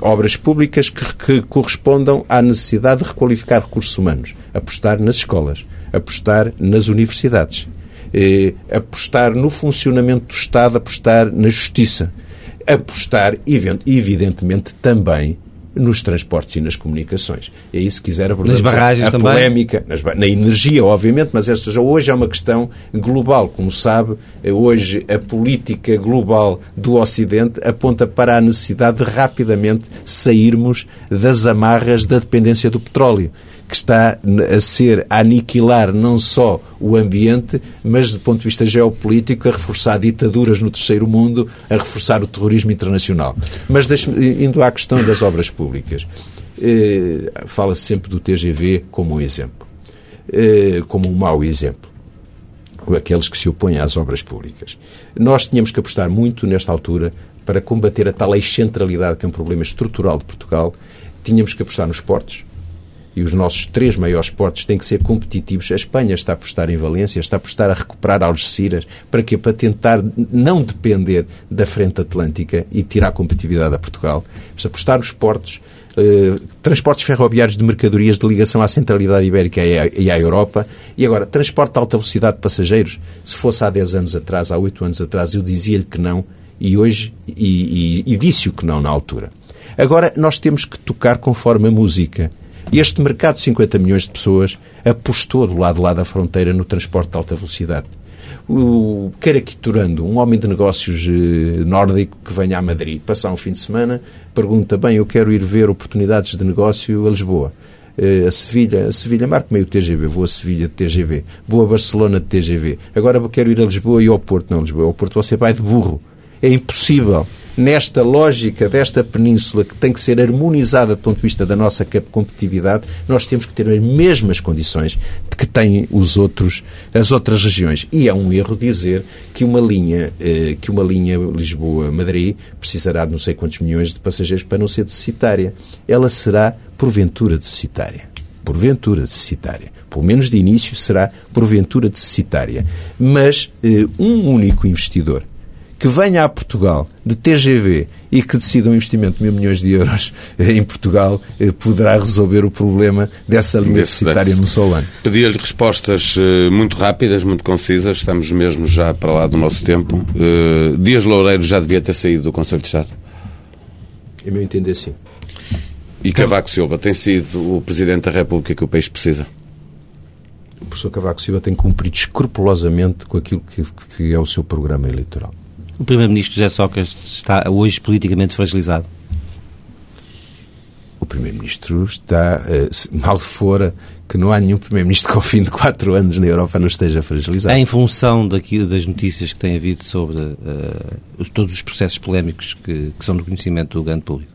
Obras públicas que, que correspondam à necessidade de requalificar recursos humanos, apostar nas escolas, apostar nas universidades, eh, apostar no funcionamento do Estado, apostar na justiça, apostar, evidentemente, também nos transportes e nas comunicações. É isso que quiser abordar. Nas barragens a também? polémica, nas, na energia, obviamente, mas esta já hoje é uma questão global. Como sabe, hoje a política global do Ocidente aponta para a necessidade de rapidamente sairmos das amarras da dependência do petróleo que está a ser a aniquilar não só o ambiente, mas do ponto de vista geopolítico, a reforçar ditaduras no terceiro mundo, a reforçar o terrorismo internacional. Mas indo à questão das obras públicas, eh, fala-se sempre do TGV como um exemplo, eh, como um mau exemplo aqueles que se opõem às obras públicas. Nós tínhamos que apostar muito nesta altura para combater a tal excentralidade que é um problema estrutural de Portugal. Tínhamos que apostar nos portos, e os nossos três maiores portos têm que ser competitivos. A Espanha está a apostar em Valência, está a apostar a recuperar Algeciras, para que Para tentar não depender da frente atlântica e tirar competitividade a Portugal. Mas apostar nos portos, eh, transportes ferroviários de mercadorias de ligação à centralidade ibérica e à, e à, Europa. E agora, transporte de alta velocidade de passageiros. Se fosse há 10 anos atrás, há 8 anos atrás, eu dizia-lhe que não, e hoje, e, e, e disse-o que não na altura. Agora, nós temos que tocar conforme a música. Este mercado de 50 milhões de pessoas apostou do lado lá da fronteira no transporte de alta velocidade. O, caricaturando um homem de negócios eh, nórdico que venha a Madrid passar um fim de semana, pergunta, bem, eu quero ir ver oportunidades de negócio a Lisboa. Eh, a Sevilha, a Sevilha marca meio TGV, vou a Sevilha de TGV, vou a Barcelona de TGV, agora quero ir a Lisboa e ao Porto, não, Lisboa, ao Porto você vai de burro. É impossível nesta lógica desta península que tem que ser harmonizada do ponto de vista da nossa competitividade, nós temos que ter as mesmas condições que têm os outros, as outras regiões. E é um erro dizer que uma linha, eh, que uma linha Lisboa-Madrid precisará de não sei quantos milhões de passageiros para não ser deficitária. Ela será, porventura, deficitária porventura deficitária. Pelo menos de início será porventura deficitária. Mas eh, um único investidor que venha a Portugal de TGV e que decida um investimento de mil milhões de euros *laughs* em Portugal eh, poderá resolver o problema dessa linha deficitária no só ano. Pedi-lhe respostas eh, muito rápidas, muito concisas, estamos mesmo já para lá do nosso tempo. Eh, Dias Loureiro já devia ter saído do Conselho de Estado. Em meu entender, sim. E Cavaco Silva tem sido o Presidente da República que o país precisa. O professor Cavaco Silva tem cumprido escrupulosamente com aquilo que, que é o seu programa eleitoral. O Primeiro-Ministro José Sócrates está hoje politicamente fragilizado. O Primeiro-Ministro está, eh, mal fora, que não há nenhum Primeiro-Ministro que ao fim de quatro anos na Europa não esteja fragilizado. Em função daquilo, das notícias que tem havido sobre uh, todos os processos polémicos que, que são do conhecimento do grande público.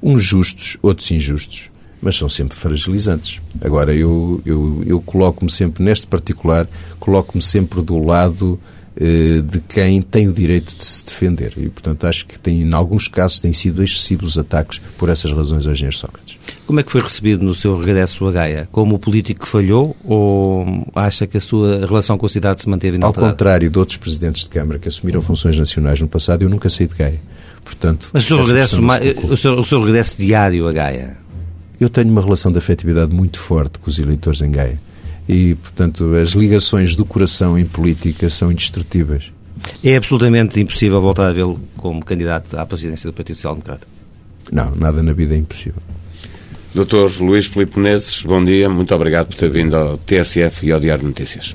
Uns justos, outros injustos, mas são sempre fragilizantes. Agora, eu, eu, eu coloco-me sempre, neste particular, coloco-me sempre do lado de quem tem o direito de se defender. E, portanto, acho que tem, em alguns casos têm sido excessivos os ataques por essas razões ao engenheiro Sócrates. Como é que foi recebido no seu regresso a Gaia? Como o político que falhou ou acha que a sua relação com a cidade se manteve inalterada? Ao contrário de outros presidentes de Câmara que assumiram funções nacionais no passado, eu nunca saí de Gaia. Portanto, Mas o seu, regresso, o, seu, o seu regresso diário a Gaia? Eu tenho uma relação de afetividade muito forte com os eleitores em Gaia e, portanto, as ligações do coração em política são indestrutíveis. É absolutamente impossível voltar a vê-lo como candidato à presidência do Partido Social Democrata? Não, nada na vida é impossível. Doutor Luís Filipe Menezes, bom dia, muito obrigado por ter vindo ao TSF e ao Diário de Notícias.